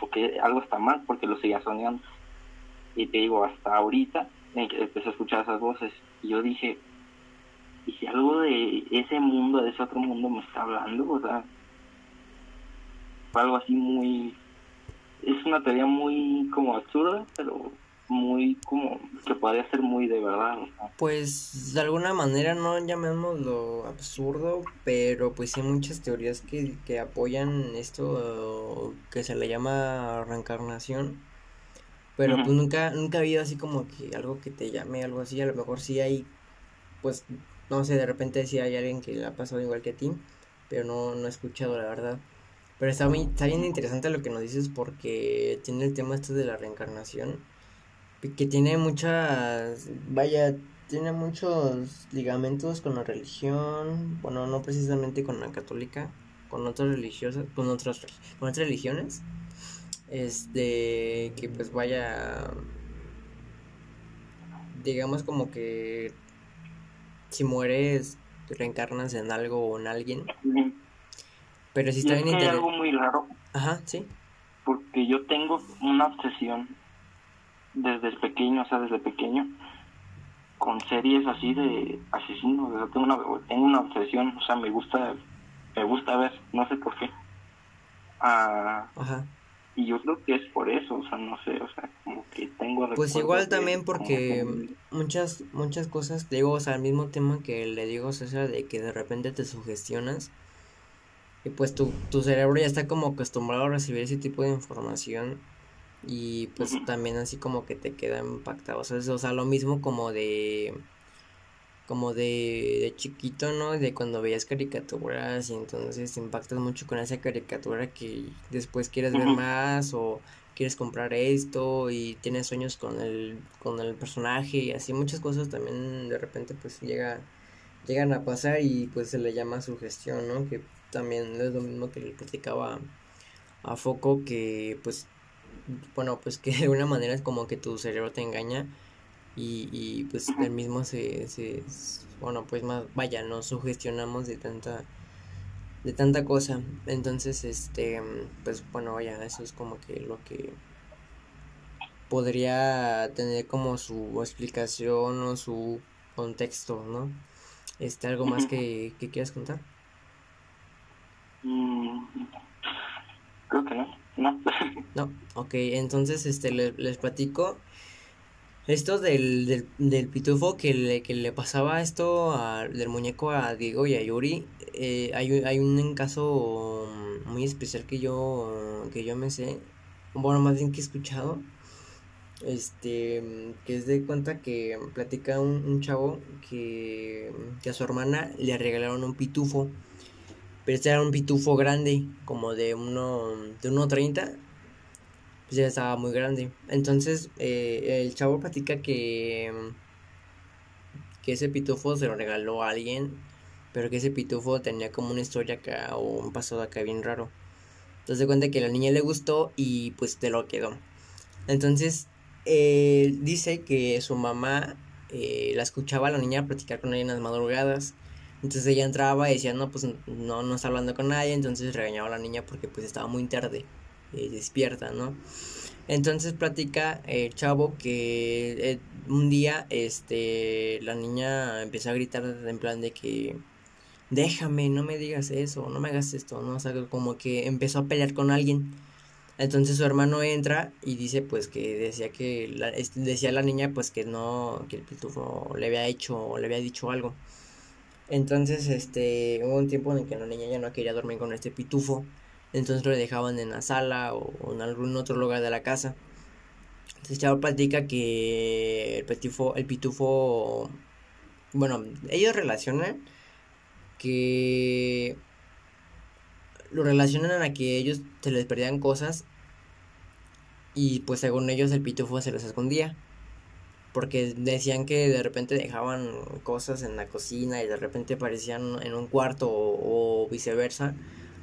porque algo está mal, porque lo seguía soñando. Y te digo, hasta ahorita empecé a escuchar esas voces. Y yo dije, ¿y si algo de ese mundo, de ese otro mundo me está hablando? O sea, fue algo así muy... Es una teoría muy como absurda, pero muy como que podría ser muy de verdad. Pues de alguna manera no llamémoslo absurdo, pero pues hay muchas teorías que, que apoyan esto que se le llama reencarnación. Pero pues nunca, nunca ha habido así como que algo que te llame, algo así. A lo mejor sí hay, pues, no sé, de repente sí hay alguien que le ha pasado igual que a ti, pero no, no he escuchado la verdad. Pero está, muy, está bien interesante lo que nos dices porque tiene el tema este de la reencarnación que tiene muchas, vaya, tiene muchos ligamentos con la religión, bueno, no precisamente con la católica, con otras religiosas, con otras, con otras religiones, este, que pues vaya, digamos como que si mueres reencarnas en algo o en alguien, pero si está es bien interesante, algo muy raro, ajá, sí, porque yo tengo una obsesión desde pequeño, o sea, desde pequeño, con series así de asesinos. o sea, tengo, una, tengo una obsesión, o sea, me gusta, me gusta ver, no sé por qué. Ah, ajá. y yo creo que es por eso, o sea, no sé, o sea, como que tengo Pues igual también porque que- muchas muchas cosas, te digo, o sea, el mismo tema que le digo a César de que de repente te sugestionas y pues tu, tu cerebro ya está como acostumbrado a recibir ese tipo de información y pues también así como que te queda impactado, o sea, es- o sea, lo mismo como de como de, de chiquito, ¿no? De cuando veías caricaturas y entonces te impactas mucho con esa caricatura que después quieres ver más o quieres comprar esto y tienes sueños con el, con el personaje y así muchas cosas también de repente pues llega, llegan a pasar y pues se le llama sugestión, ¿no? Que también es lo mismo que le platicaba a Foco que pues bueno pues que [laughs] de alguna manera es como que tu cerebro te engaña y, y pues el mismo se, se bueno pues más vaya nos sugestionamos de tanta de tanta cosa. Entonces este pues bueno vaya eso es como que lo que podría tener como su explicación o su contexto no este algo más que, que quieras contar creo que no, no. [laughs] No, ok, entonces este le- les platico esto del, del, del pitufo que le, que le pasaba esto a- del muñeco a Diego y a Yuri. eh, hay, hay un caso muy especial que yo que yo me sé, bueno, más bien que he escuchado. Este, que es de cuenta que platica un, un chavo que, que a su hermana le regalaron un pitufo. Pero este era un pitufo grande, como de uno, de 1.30 pues ya estaba muy grande. Entonces, eh, el chavo platica que, que ese pitufo se lo regaló a alguien, pero que ese pitufo tenía como una historia acá o un pasado acá bien raro. Entonces, de cuenta que la niña le gustó y pues te lo quedó. Entonces, él dice que su mamá eh, la escuchaba a la niña platicar con ella en las madrugadas. Entonces ella entraba y decía, no, pues no, no está hablando con nadie. Entonces regañaba a la niña porque pues estaba muy tarde eh, despierta, ¿no? Entonces platica el chavo que eh, un día este la niña empezó a gritar en plan de que déjame, no me digas eso, no me hagas esto, ¿no? O sea, como que empezó a pelear con alguien. Entonces su hermano entra y dice pues que decía que decía la niña pues que no, que el pitufo le había hecho o le había dicho algo. Entonces, este, hubo un tiempo en el que la niña ya no quería dormir con este pitufo. Entonces lo dejaban en la sala o, en algún otro lugar de la casa. Entonces Chavo platica que el pitufo, el pitufo, bueno, ellos relacionan que lo relacionan a que ellos se les perdían cosas y pues según ellos el pitufo se los escondía. Porque decían que de repente dejaban cosas en la cocina y de repente aparecían en un cuarto o, viceversa.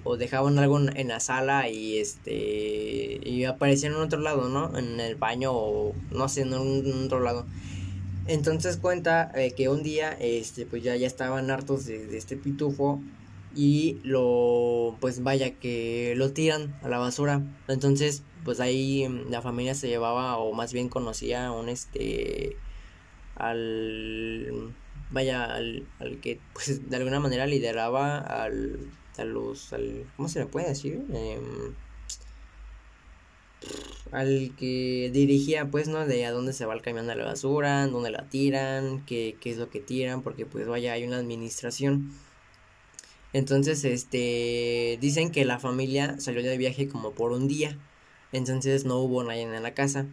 O dejaban algo en la sala y este y aparecían en otro lado, ¿no? En el baño o no sé, en, otro lado. Entonces cuenta eh, que un día este pues ya, ya estaban hartos de este pitufo y lo pues vaya que lo tiran a la basura. Entonces pues ahí mm, la familia se llevaba o más bien conocía a un este al vaya al, al que pues de alguna manera lideraba al a al cómo se le puede decir em, al que dirigía pues no de a dónde se va el camión de la basura dónde la tiran qué, qué es lo que tiran porque pues vaya hay una administración entonces, este, dicen que la familia salió de viaje como por un día. Entonces no hubo nadie en la casa.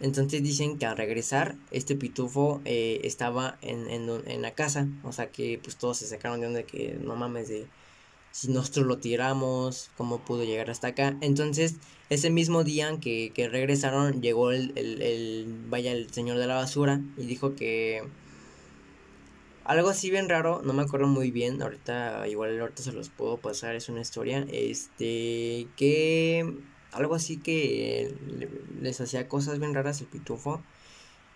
Entonces dicen que al regresar, este pitufo eh, estaba en, en, en, la casa. O sea que pues todos se sacaron de donde que no mames de si nosotros lo tiramos, cómo pudo llegar hasta acá. Entonces, ese mismo día que, que regresaron, llegó el, el, el, vaya, el señor de la basura y dijo que algo así bien raro, no me acuerdo muy bien, ahorita igual ahorita se los puedo pasar, es una historia, este, que algo así que les hacía cosas bien raras el pitufo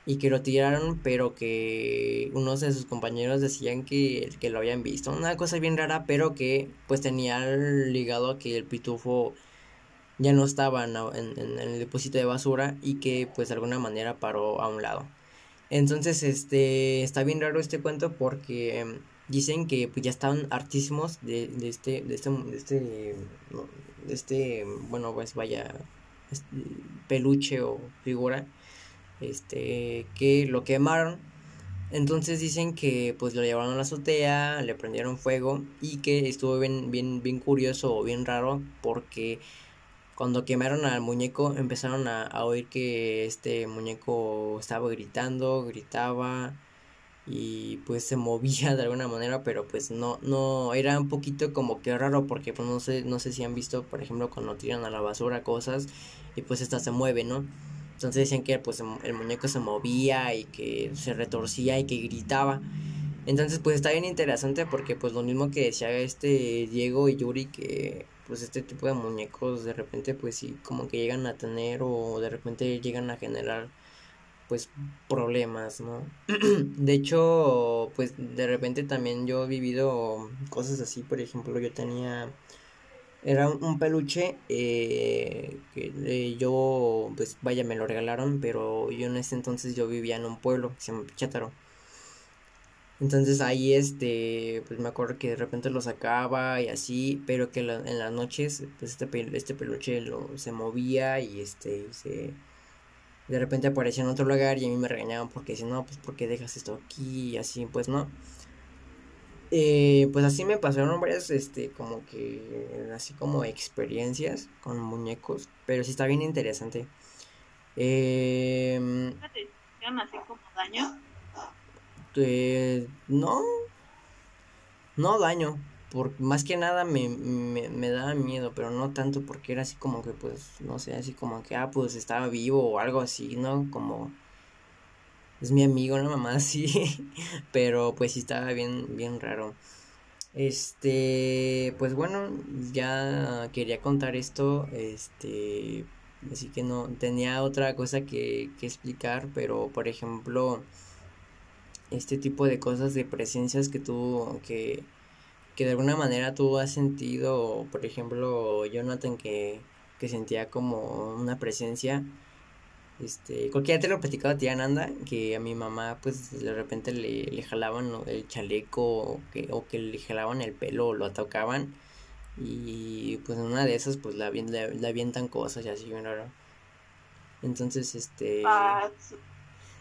y que lo tiraron, pero que unos de sus compañeros decían que, que lo habían visto, una cosa bien rara, pero que pues tenía ligado a que el pitufo ya no estaba en, en el depósito de basura y que pues de alguna manera paró a un lado. Entonces, este, está bien raro este cuento porque em, dicen que pues, ya estaban hartísimos de, de este, de este, de este, de este, bueno, pues vaya, este, peluche o figura, este, que lo quemaron. Entonces dicen que pues lo llevaron a la azotea, le prendieron fuego y que estuvo bien, bien, bien curioso o bien raro porque cuando quemaron al muñeco empezaron a, oír que este muñeco estaba gritando, gritaba y pues se [laughs] movía de alguna manera, pero pues no, no, era un poquito como que raro porque pues no sé, no sé si han visto, por ejemplo, cuando tiran a la basura cosas y pues esta se mueve, ¿no? Entonces decían que pues el muñeco se movía y que se retorcía y que gritaba. Entonces pues está bien interesante porque pues lo mismo que decía este Diego y Yuri que pues este tipo de muñecos de repente pues sí como que llegan a tener o de repente llegan a generar pues problemas, ¿no? [clears throat] de hecho, pues de repente también yo he vivido cosas así, por ejemplo, yo tenía era un, peluche eh, que eh, yo pues vaya me lo regalaron, pero yo en ese entonces yo vivía en un pueblo que se llama Pichátaro. Entonces ahí este, pues me acuerdo que de repente lo sacaba y así, pero que en las noches pues este, este peluche lo, se movía y este se de repente aparecía en otro lugar y a mí me regañaban porque decían, no, pues porque dejas esto aquí y así, pues no. Eh, pues así me pasaron varias, este, como que, así como experiencias con muñecos, pero sí está bien interesante. Eh, así como daño? Este, no, no daño, por más que nada me, me, me daba miedo, pero no tanto porque era así como que, pues, no sé, así como que, ah, pues estaba vivo o algo así, ¿no? Como, es mi amigo, una [laughs] mamá así, pero pues sí estaba bien, bien raro. Este, pues bueno, ya quería contar esto, este, así que no, tenía otra cosa que, que explicar, pero por ejemplo, este tipo de cosas, de presencias que tú, que, que de alguna manera tú has sentido, por ejemplo, Jonathan que, que sentía como una presencia, este, cualquiera te lo he platicado a ti, Ananda, que a mi mamá, pues, de repente le, le jalaban el chaleco, o que, o que le jalaban el pelo, o lo tocaban, y pues en una de esas, pues, la, la, avientan cosas y así, raro. Entonces, este... Ah,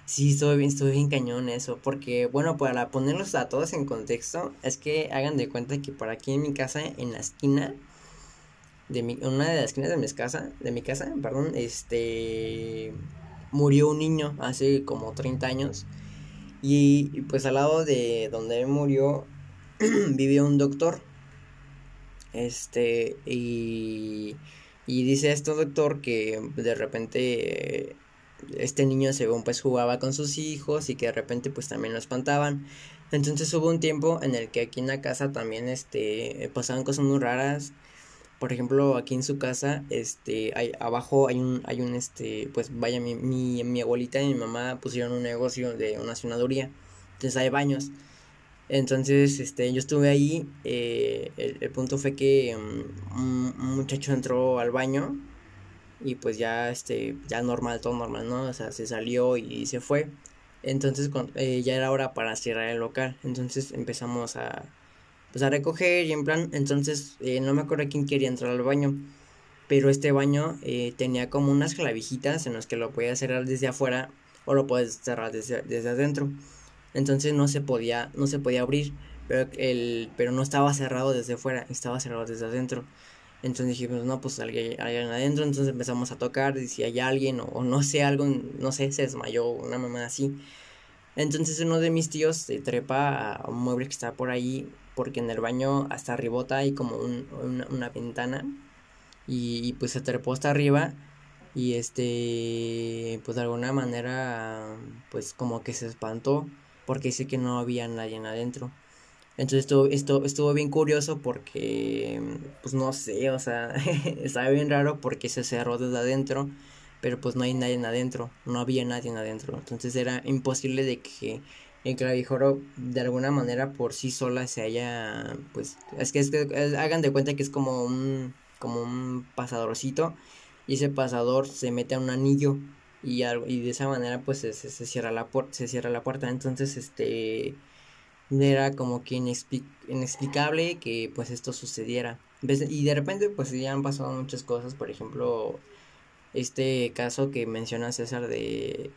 estuve bien, estuve bien cañón eso, porque bueno, para ponerlos a todos en contexto, es que hagan de cuenta que por aquí en mi casa, en la esquina, de mi, una de las esquinas de mi casa, de mi casa, perdón, este, murió un niño hace como 30 años, y, pues al lado de donde él murió, [clears throat] vivió un doctor, Este, y, y dice esto doctor que de repente este niño según pues jugaba con sus hijos y que de repente pues también lo espantaban. Entonces hubo un tiempo en el que aquí en la casa también este pasaban cosas muy raras. Por ejemplo, aquí en su casa, este, hay, abajo hay un, hay un, este, pues vaya, mi, mi, mi abuelita y mi mamá pusieron un negocio de una sonaduría. Entonces hay baños. Entonces, este, yo estuve ahí, eh, el, punto fue que mm, un, muchacho entró al baño y pues ya, este, ya normal, todo normal, ¿no? O sea, se salió y se fue. Entonces eh, ya era hora para cerrar el local. Entonces empezamos a, pues, a recoger y en plan, entonces eh, no me acuerdo quién quería entrar al baño. Pero este baño tenía como unas clavijitas en las que lo podías cerrar desde afuera o lo puedes cerrar desde, desde adentro entonces no se podía, no se podía abrir, pero, el, pero no estaba cerrado desde fuera, estaba cerrado desde adentro. Entonces dijimos, no, pues alguien, alguien adentro, entonces empezamos a tocar, y si hay alguien, o, no sé, algo, no sé, se desmayó, una mamá así. Entonces uno de mis tíos se trepa a un mueble que está por ahí, porque en el baño hasta arribota hay como una, ventana, y, y, pues se trepó hasta arriba, y este, pues de alguna manera, pues como que se espantó porque dice que no había nadie adentro. Entonces esto, estuvo bien curioso porque, pues no sé, o sea, [laughs] estaba bien raro porque se cerró desde adentro, pero pues no hay nadie adentro, no había nadie adentro. Entonces era imposible de que el clavijoro de alguna manera por sí sola se haya, pues, es que, es que hagan de cuenta que es como un, como un pasadorcito y ese pasador se mete a un anillo y, y de esa manera pues se, se, cierra la se cierra la puerta entonces este era como que inexplicable que pues esto sucediera. Y de repente pues ya han pasado muchas cosas por ejemplo este caso que menciona César de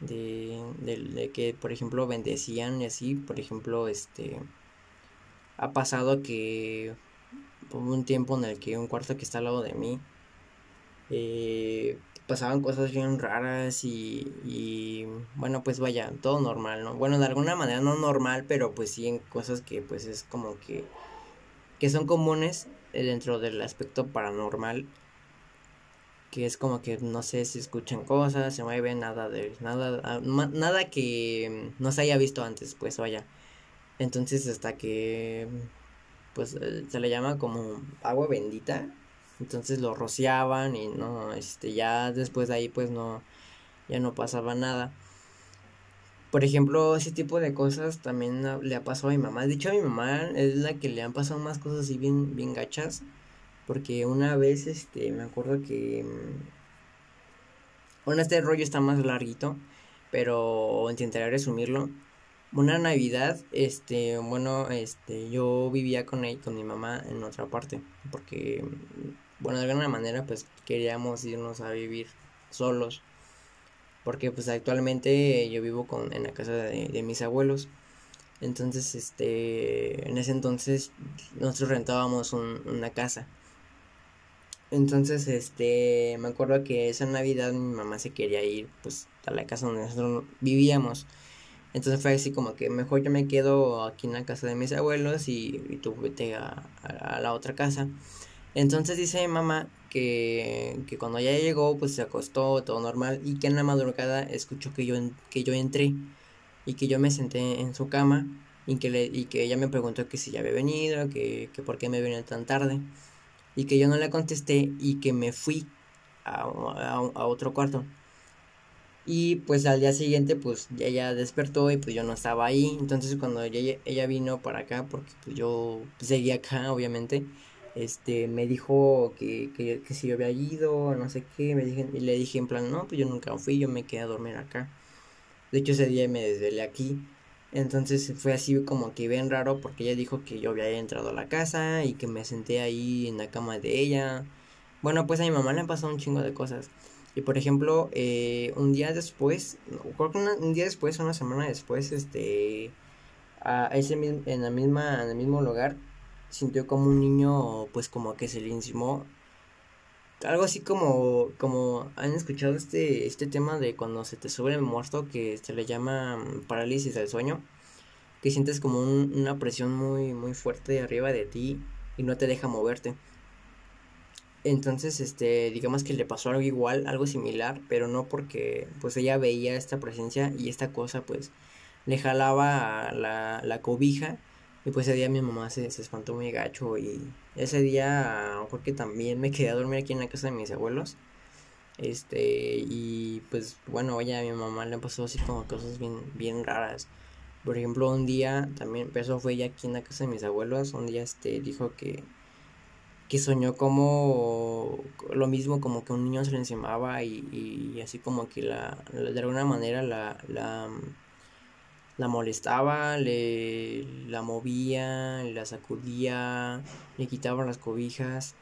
de, de, que por ejemplo bendecían y así por ejemplo este ha pasado que hubo un tiempo en el que un cuarto que está al lado de mí eh, pasaban cosas bien raras y, y, bueno, pues vaya, todo normal, ¿no? Bueno, de alguna manera no normal, pero pues sí en cosas que pues es como que, que son comunes eh, dentro del aspecto paranormal. Que es como que no sé si escuchan cosas, se mueven, nada de nada ah, nada que no se haya visto antes, pues vaya. Entonces hasta que pues eh, se le llama como agua bendita entonces lo rociaban y no, este, ya después de ahí pues no, ya no pasaba nada. Por ejemplo, ese tipo de cosas también le ha pasado a mi mamá. De hecho, a mi mamá es la que le han pasado más cosas así bien, bien gachas. Porque una vez, este, me acuerdo que... Bueno, este rollo está más larguito, pero intentaré resumirlo. Una Navidad, este, bueno, este, yo vivía con él, con mi mamá en otra parte, porque bueno, de alguna manera pues queríamos irnos a vivir solos. Porque pues actualmente yo vivo con, en la casa de, mis abuelos. Entonces, este, en ese entonces nosotros rentábamos una casa. Entonces, este, me acuerdo que esa Navidad mi mamá se quería ir pues a la casa donde nosotros vivíamos. Entonces fue así como que mejor yo me quedo aquí en la casa de mis abuelos y, tú vete a, a la otra casa. Entonces dice mi mamá que, que cuando ya llegó, pues se acostó, todo normal, y que en la madrugada escuchó que yo, que yo entré y que yo me senté en su cama y que, le, y que ella me preguntó que si ya había venido, que, que por qué me venía tan tarde, y que yo no le contesté y que me fui a, a, otro cuarto. Y pues al día siguiente pues ella despertó y pues yo no estaba ahí. Entonces cuando ella, ella vino para acá, porque pues yo seguía acá obviamente, este, me dijo que, que, que si yo había ido, no sé qué, me dije, y le dije en plan, no, pues yo nunca fui, yo me quedé a dormir acá. De hecho, ese día me desvelé aquí. Entonces fue así como que bien raro porque ella dijo que yo había entrado a la casa y que me senté ahí en la cama de ella. Bueno, pues a mi mamá le han pasado un chingo de cosas. Y por ejemplo, eh, un día después, creo que un día después, una semana después, este, a ese en la misma, en el mismo lugar, sintió como un niño, pues como que se le encimó. Algo así como, como, ¿han escuchado este, este tema de cuando se te sube el muerto que se le llama mm, parálisis del sueño? Que sientes como una presión muy, muy fuerte arriba de ti y no te deja moverte. Entonces, este, digamos que le pasó algo igual, algo similar, pero no porque pues ella veía esta presencia y esta cosa pues le jalaba la, la cobija y pues ese día mi mamá se, se espantó muy gacho y ese día porque también me quedé a dormir aquí en la casa de mis abuelos. Este, y pues bueno, ella a mi mamá le pasó así como cosas bien, bien raras. Por ejemplo, un día también, eso fue ella aquí en la casa de mis abuelos, un día este dijo que que soñó como lo mismo como que un niño se le encimaba y, y así como que la, de alguna manera la, la molestaba, le la movía, la sacudía, le quitaba las cobijas.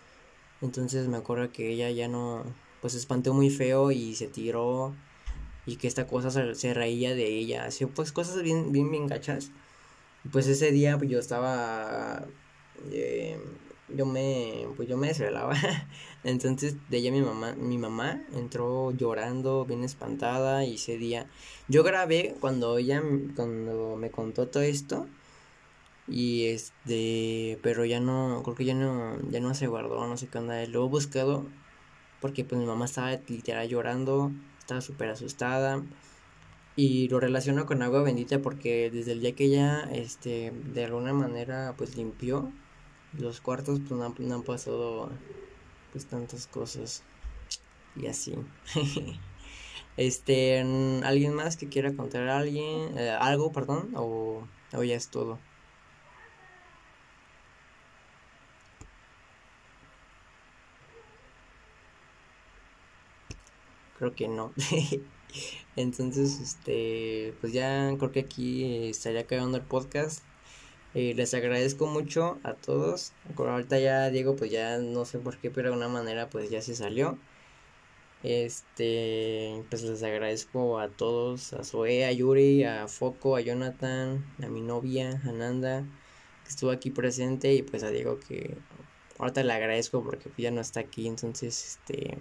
Entonces me acuerdo que ella ya no, pues se espantó muy feo y se tiró y que esta cosa se, reía de ella, así pues cosas bien, bien, bien gachas. Pues ese día yo estaba... Eh, yo me, pues yo me desvelaba. [laughs] Entonces de ella mi mamá, mi mamá entró llorando, bien espantada y ese día yo grabé cuando ella, cuando me contó todo esto y este, pero ya no, creo que ya no, ya no se guardó, no sé qué onda. Lo he buscado porque pues mi mamá estaba literal llorando, estaba súper asustada. Y lo relaciono con agua bendita porque desde el día que ella, este, de alguna manera, pues limpió los cuartos pues no, han pasado pues tantas cosas y así. [laughs] este, ¿alguien más que quiera contar alguien eh, algo, perdón, o, o ya es todo? Creo que no. [laughs] Entonces, este, pues ya creo que aquí estaría acabando el podcast. Eh, les agradezco mucho a todos. Ahorita ya Diego, pues ya no sé por qué, pero de alguna manera pues ya se salió. Este, pues les agradezco a todos, a Zoe, a Yuri, a Foco, a Jonathan, a mi novia, a Nanda, que estuvo aquí presente, y pues a Diego que ahorita le agradezco porque ya no está aquí, entonces este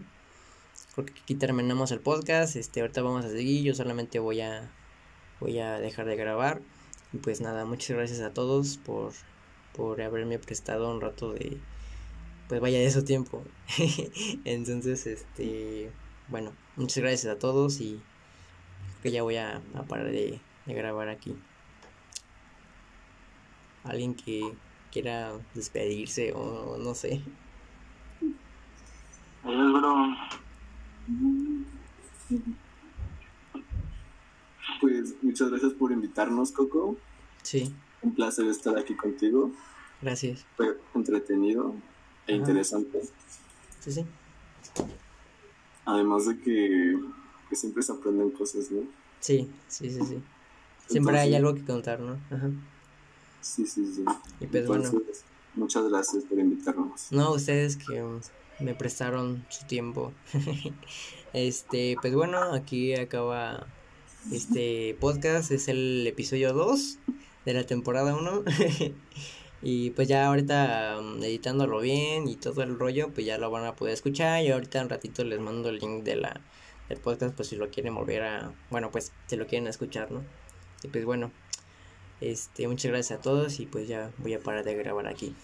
creo que aquí terminamos el podcast, este ahorita vamos a seguir, yo solamente voy a voy a dejar de grabar. Y pues nada, muchas gracias a todos por, por haberme prestado un rato de, pues vaya de su tiempo. [laughs] Entonces, este, bueno, muchas gracias a todos y que ya voy a, parar de, grabar aquí. Alguien que quiera despedirse o no sé. Pues muchas gracias por invitarnos, Coco. Sí. Un placer estar aquí contigo. Gracias. Fue entretenido e interesante. Sí, sí. Además de que, siempre se aprenden cosas, ¿no? Sí, sí, sí, sí. Siempre hay algo que contar, ¿no? Ajá. Sí, sí, sí. Y pues bueno. Muchas gracias por invitarnos. No, ustedes que me prestaron su tiempo. [laughs] este, pues bueno, aquí acaba este podcast es el episodio 2 de la temporada 1. [laughs] y pues ya ahorita um, editándolo bien y todo el rollo, pues ya lo van a poder escuchar. Y ahorita un ratito les mando el link de la, del podcast, pues si lo quieren volver a. Bueno, pues si lo quieren escuchar, ¿no? Y pues bueno, este, muchas gracias a todos y pues ya voy a parar de grabar aquí.